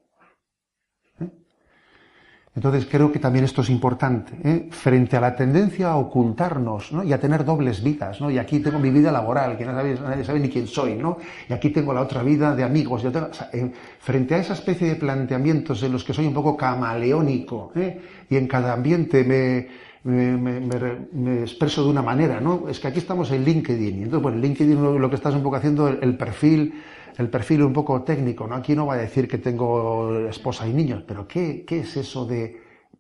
Entonces creo que también esto es importante, ¿eh? frente a la tendencia a ocultarnos y a tener dobles vidas. ¿no? Y aquí tengo mi vida laboral, que nadie sabe ni quién soy, ¿no? y aquí tengo la otra vida de amigos. frente a esa especie de planteamientos en los que soy un poco camaleónico ¿eh? y en cada ambiente me, me, expreso de una manera, ¿no? Es que aquí estamos en LinkedIn, y entonces, bueno, en LinkedIn lo, que estás un poco haciendo, el, perfil, el perfil un poco técnico, ¿no? Aquí no va a decir que tengo esposa y niños, pero ¿qué, qué es eso de,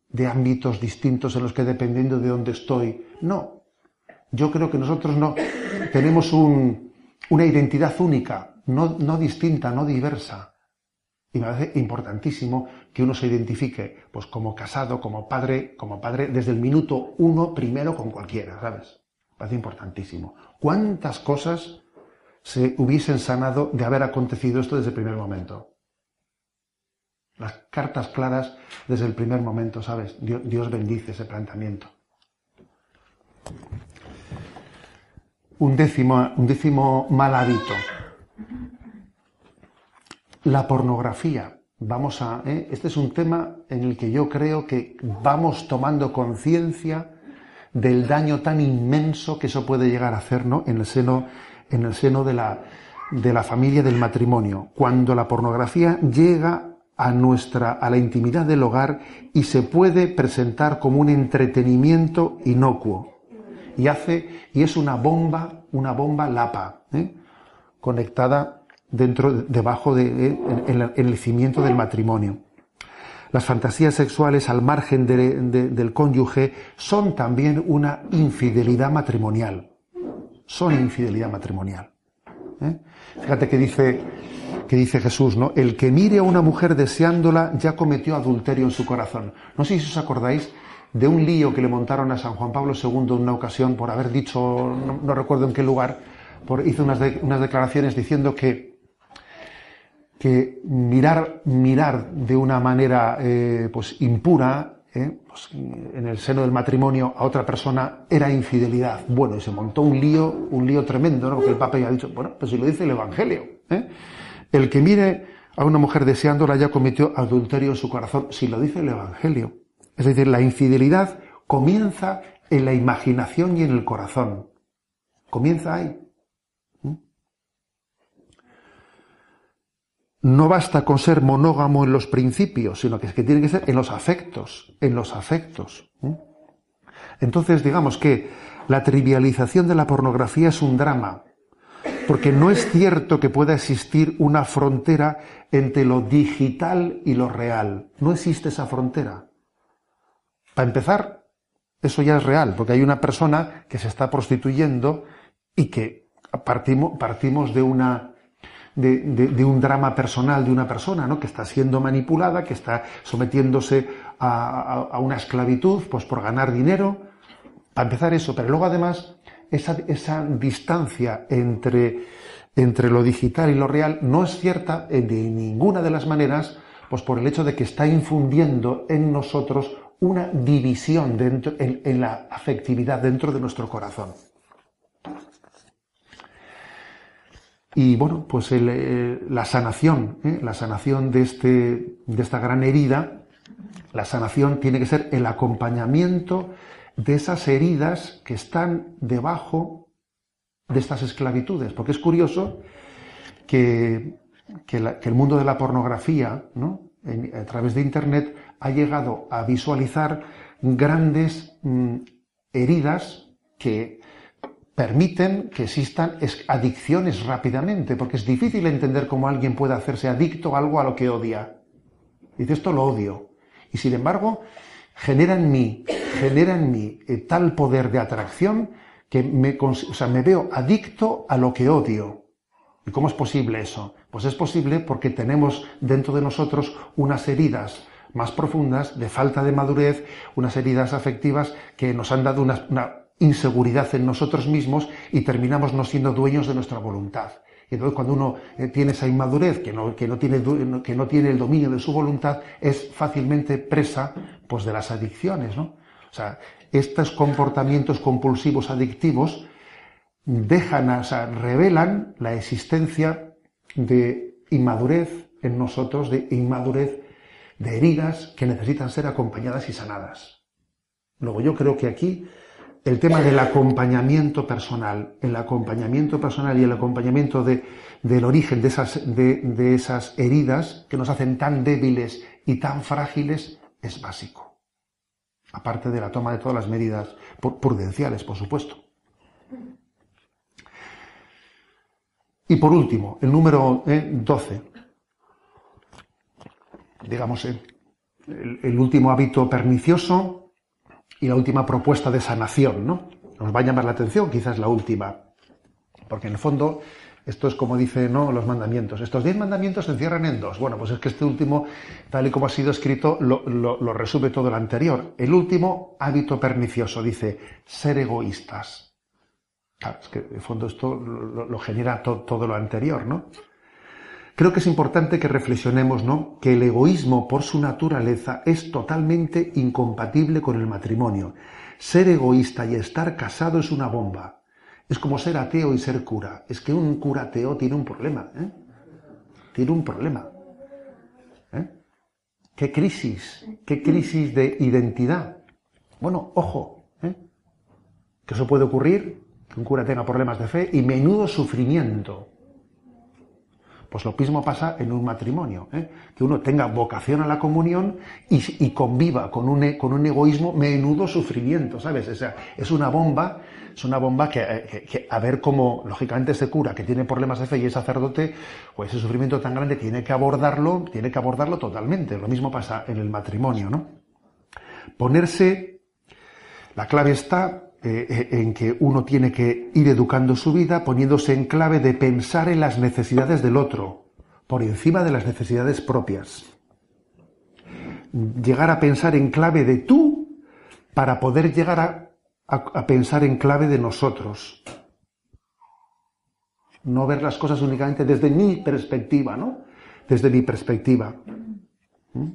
de ámbitos distintos en los que dependiendo de dónde estoy? No. Yo creo que nosotros no tenemos un, una identidad única, no, no distinta, no diversa. Y me parece importantísimo que uno se identifique, pues como casado, como padre, como padre, desde el minuto uno primero con cualquiera, ¿sabes? Parece importantísimo. ¿Cuántas cosas se hubiesen sanado de haber acontecido esto desde el primer momento? Las cartas claras desde el primer momento, ¿sabes? Dios, bendice ese planteamiento. Un décimo, un décimo mal hábito. La pornografía. Vamos a. ¿eh? Este es un tema en el que yo creo que vamos tomando conciencia del daño tan inmenso que eso puede llegar a hacer ¿no? en el seno, en el seno de, la, de la familia del matrimonio. Cuando la pornografía llega a nuestra a la intimidad del hogar y se puede presentar como un entretenimiento inocuo y hace y es una bomba una bomba lapa ¿eh? conectada dentro debajo de, en, el cimiento del matrimonio las fantasías sexuales al margen del cónyuge son también una infidelidad matrimonial son infidelidad matrimonial ¿eh? fíjate que dice que dice Jesús, ¿no? El que mire a una mujer deseándola ya cometió adulterio en su corazón. No sé si os acordáis de un lío que le montaron a San Juan Pablo II en una ocasión por haber dicho, no, recuerdo en qué lugar, hizo unas, unas declaraciones diciendo que, que mirar, mirar de una manera eh, pues impura eh, pues, en el seno del matrimonio a otra persona era infidelidad. Bueno, y se montó un lío, un lío tremendo, ¿no? Porque el Papa ya ha dicho, bueno, pues si lo dice el Evangelio. ¿eh? El que mire a una mujer deseándola ya cometió adulterio en su corazón, si lo dice el Evangelio. Es decir, la infidelidad comienza en la imaginación y en el corazón. Comienza ahí. No basta con ser monógamo en los principios, sino que es que tiene que ser en los afectos, en los afectos. ¿Mm? Entonces, digamos que la trivialización de la pornografía es un drama, porque no es cierto que pueda existir una frontera entre lo digital y lo real. No existe esa frontera. Para empezar, eso ya es real, porque hay una persona que se está prostituyendo y que partimos, partimos de una de, un drama personal de una persona, ¿no? Que está siendo manipulada, que está sometiéndose a, a una esclavitud, pues por ganar dinero. Para empezar eso, pero luego además esa, distancia entre, entre lo digital y lo real no es cierta de ninguna de las maneras, pues por el hecho de que está infundiendo en nosotros una división dentro, en, la afectividad dentro de nuestro corazón. Y bueno, pues eh, la sanación, ¿eh? la sanación de, este, de esta gran herida, la sanación tiene que ser el acompañamiento de esas heridas que están debajo de estas esclavitudes. Porque es curioso que, el mundo de la pornografía, a través de Internet, ha llegado a visualizar grandes mm, heridas que permiten que existan adicciones rápidamente, porque es difícil entender cómo alguien puede hacerse adicto a algo a lo que odia. Dice, esto lo odio. Y sin embargo, genera en mí, genera en mí eh, tal poder de atracción que me, o sea, me veo adicto a lo que odio. ¿Y cómo es posible eso? Pues es posible porque tenemos dentro de nosotros unas heridas más profundas de falta de madurez, unas heridas afectivas que nos han dado una, una inseguridad en nosotros mismos y terminamos no siendo dueños de nuestra voluntad. Y entonces cuando uno eh, tiene esa inmadurez, que no, que no, tiene, que no tiene el dominio de su voluntad, es fácilmente presa pues, de las adicciones. ¿no? O sea, estos comportamientos compulsivos adictivos dejan, o sea, revelan la existencia de inmadurez en nosotros, de inmadurez, de heridas que necesitan ser acompañadas y sanadas. Luego yo creo que aquí el tema del acompañamiento personal, el acompañamiento personal y el acompañamiento del origen de esas, de, esas heridas que nos hacen tan débiles y tan frágiles es básico. Aparte de la toma de todas las medidas prudenciales, por supuesto. Y por último, el número 12. Eh, Digamos, eh, el último hábito pernicioso y la última propuesta de sanación, ¿no? Nos va a llamar la atención, quizás la última, porque en el fondo esto es como dice ¿no? los mandamientos. Estos diez mandamientos se encierran en dos. Bueno, pues es que este último, tal y como ha sido escrito, lo, resume todo lo anterior. El último hábito pernicioso dice ser egoístas. Claro, es que de fondo esto lo, genera todo lo anterior, ¿no? Creo que es importante que reflexionemos, ¿no? Que el egoísmo por su naturaleza es totalmente incompatible con el matrimonio. Ser egoísta y estar casado es una bomba. Es como ser ateo y ser cura. Es que un cura ateo tiene un problema, ¿eh? Tiene un problema. ¿eh? ¿Qué crisis? ¿Qué crisis de identidad? Bueno, ojo, ¿eh? que eso puede ocurrir que un cura tenga problemas de fe y menudo sufrimiento. Pues lo mismo pasa en un matrimonio, ¿eh? que uno tenga vocación a la comunión y, conviva con un, e, con un, egoísmo, menudo sufrimiento, ¿sabes? O sea, es una bomba, es una bomba que, a ver cómo, lógicamente, ese cura que tiene problemas de fe y es sacerdote, o ese sufrimiento tan grande, tiene que abordarlo, tiene que abordarlo totalmente. Lo mismo pasa en el matrimonio, ¿no? Ponerse, la clave está eh, en que uno tiene que ir educando su vida poniéndose en clave de pensar en las necesidades del otro, por encima de las necesidades propias. Llegar a pensar en clave de tú para poder llegar a, a pensar en clave de nosotros. No ver las cosas únicamente desde mi perspectiva, ¿no? Desde mi perspectiva. ¿Mm?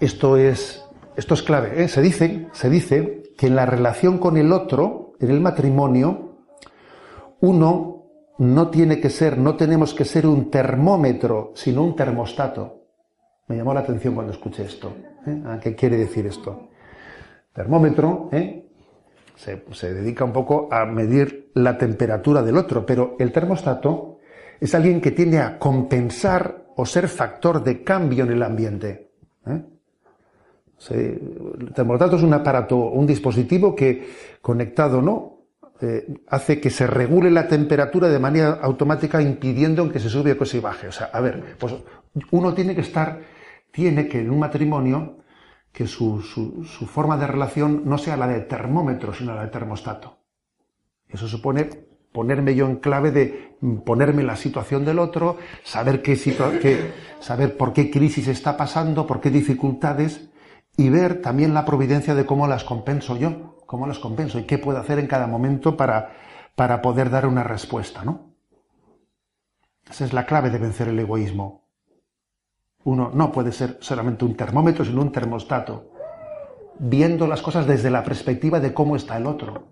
Esto es esto es clave, ¿eh? se, dice, se dice que en la relación con el otro, en el matrimonio, uno no tiene que ser, no tenemos que ser un termómetro, sino un termostato. Me llamó la atención cuando escuché esto. ¿eh? ¿A qué quiere decir esto? Termómetro, ¿eh? se, se dedica un poco a medir la temperatura del otro, pero el termostato es alguien que tiende a compensar o ser factor de cambio en el ambiente. ¿eh? El termostato es un aparato, un dispositivo que conectado no eh, hace que se regule la temperatura de manera automática impidiendo que se sube o que se baje. O sea, a ver, pues uno tiene que estar, tiene que en un matrimonio que su, su forma de relación no sea la de termómetro, sino la de termostato. Eso supone ponerme yo en clave de ponerme en la situación del otro, saber qué, qué, saber por qué crisis está pasando, por qué dificultades, y ver también la providencia de cómo las compenso yo, cómo las compenso y qué puedo hacer en cada momento para, para poder dar una respuesta, ¿no? Esa es la clave de vencer el egoísmo. Uno no puede ser solamente un termómetro, sino un termostato, viendo las cosas desde la perspectiva de cómo está el otro.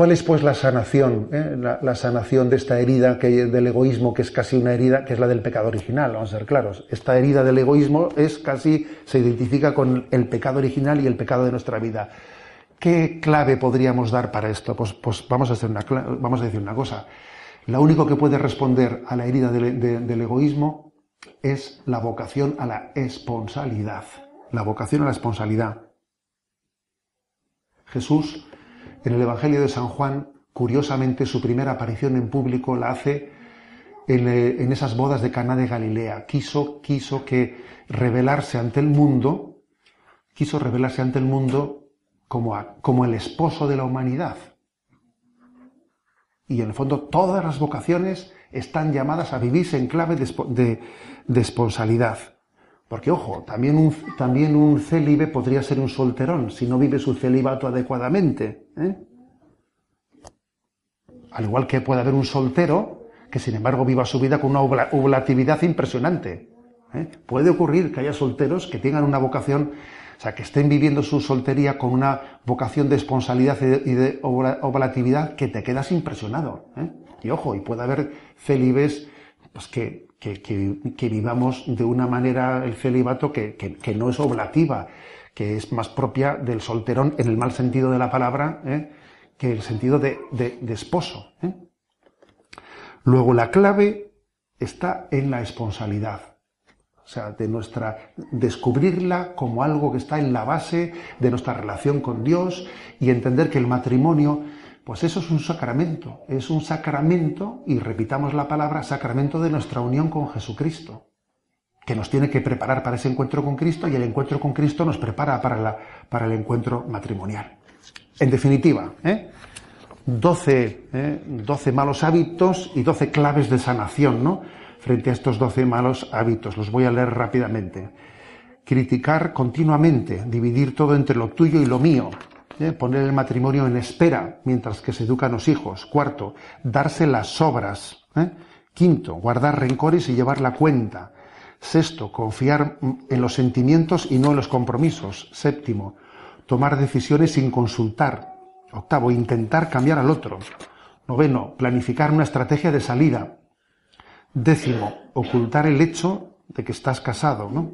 ¿Cuál es pues la sanación? Eh? La, sanación de esta herida que, del egoísmo, que es casi una herida, que es la del pecado original, vamos a ser claros. Esta herida del egoísmo es casi, se identifica con el pecado original y el pecado de nuestra vida. ¿Qué clave podríamos dar para esto? Pues, pues vamos, a decir una cosa. Lo único que puede responder a la herida del egoísmo es la vocación a la esponsalidad. La vocación a la esponsalidad. Jesús en el Evangelio de San Juan, curiosamente, su primera aparición en público la hace en, eh, esas bodas de Caná de Galilea. Quiso, quiso que revelarse ante el mundo, quiso revelarse ante el mundo como, como el esposo de la humanidad. Y en el fondo todas las vocaciones están llamadas a vivirse en clave de, de esponsalidad. Porque, ojo, también un, también un célibe podría ser un solterón si no vive su celibato adecuadamente. ¿eh? Al igual que puede haber un soltero que, sin embargo, viva su vida con una oblatividad impresionante. ¿eh? Puede ocurrir que haya solteros que tengan una vocación, o sea, que estén viviendo su soltería con una vocación de esponsalidad y de, oblatividad que te quedas impresionado. ¿eh? Y ojo, y puede haber célibes pues que que, vivamos de una manera el celibato que, no es oblativa, que es más propia del solterón en el mal sentido de la palabra ¿eh? que el sentido de, esposo. ¿eh? Luego la clave está en la esponsalidad. O sea, de nuestra descubrirla como algo que está en la base de nuestra relación con Dios y entender que el matrimonio pues eso es un sacramento, es un sacramento, y repitamos la palabra, sacramento de nuestra unión con Jesucristo, que nos tiene que preparar para ese encuentro con Cristo y el encuentro con Cristo nos prepara para, la, para el encuentro matrimonial. En definitiva, ¿eh? 12, ¿eh? malos hábitos y 12 claves de sanación, ¿no? Frente a estos 12 malos hábitos. Los voy a leer rápidamente criticar continuamente, dividir todo entre lo tuyo y lo mío, poner el matrimonio en espera mientras que se educan los hijos. Cuarto, darse las obras. ¿eh? Quinto, guardar rencores y llevar la cuenta. Sexto, confiar en los sentimientos y no en los compromisos. Séptimo, tomar decisiones sin consultar. Octavo, intentar cambiar al otro. Noveno, planificar una estrategia de salida. Décimo, ocultar el hecho de que estás casado, ¿no?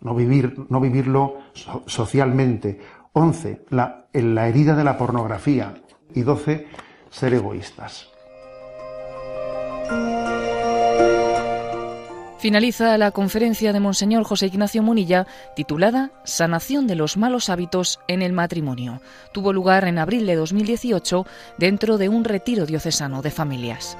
No, vivir, no vivirlo socialmente. Once, la, la herida de la pornografía. Y doce, ser egoístas. Finaliza la conferencia de Monseñor José Ignacio Munilla titulada Sanación de los malos hábitos en el matrimonio. Tuvo lugar en abril de 2018 dentro de un retiro diocesano de familias.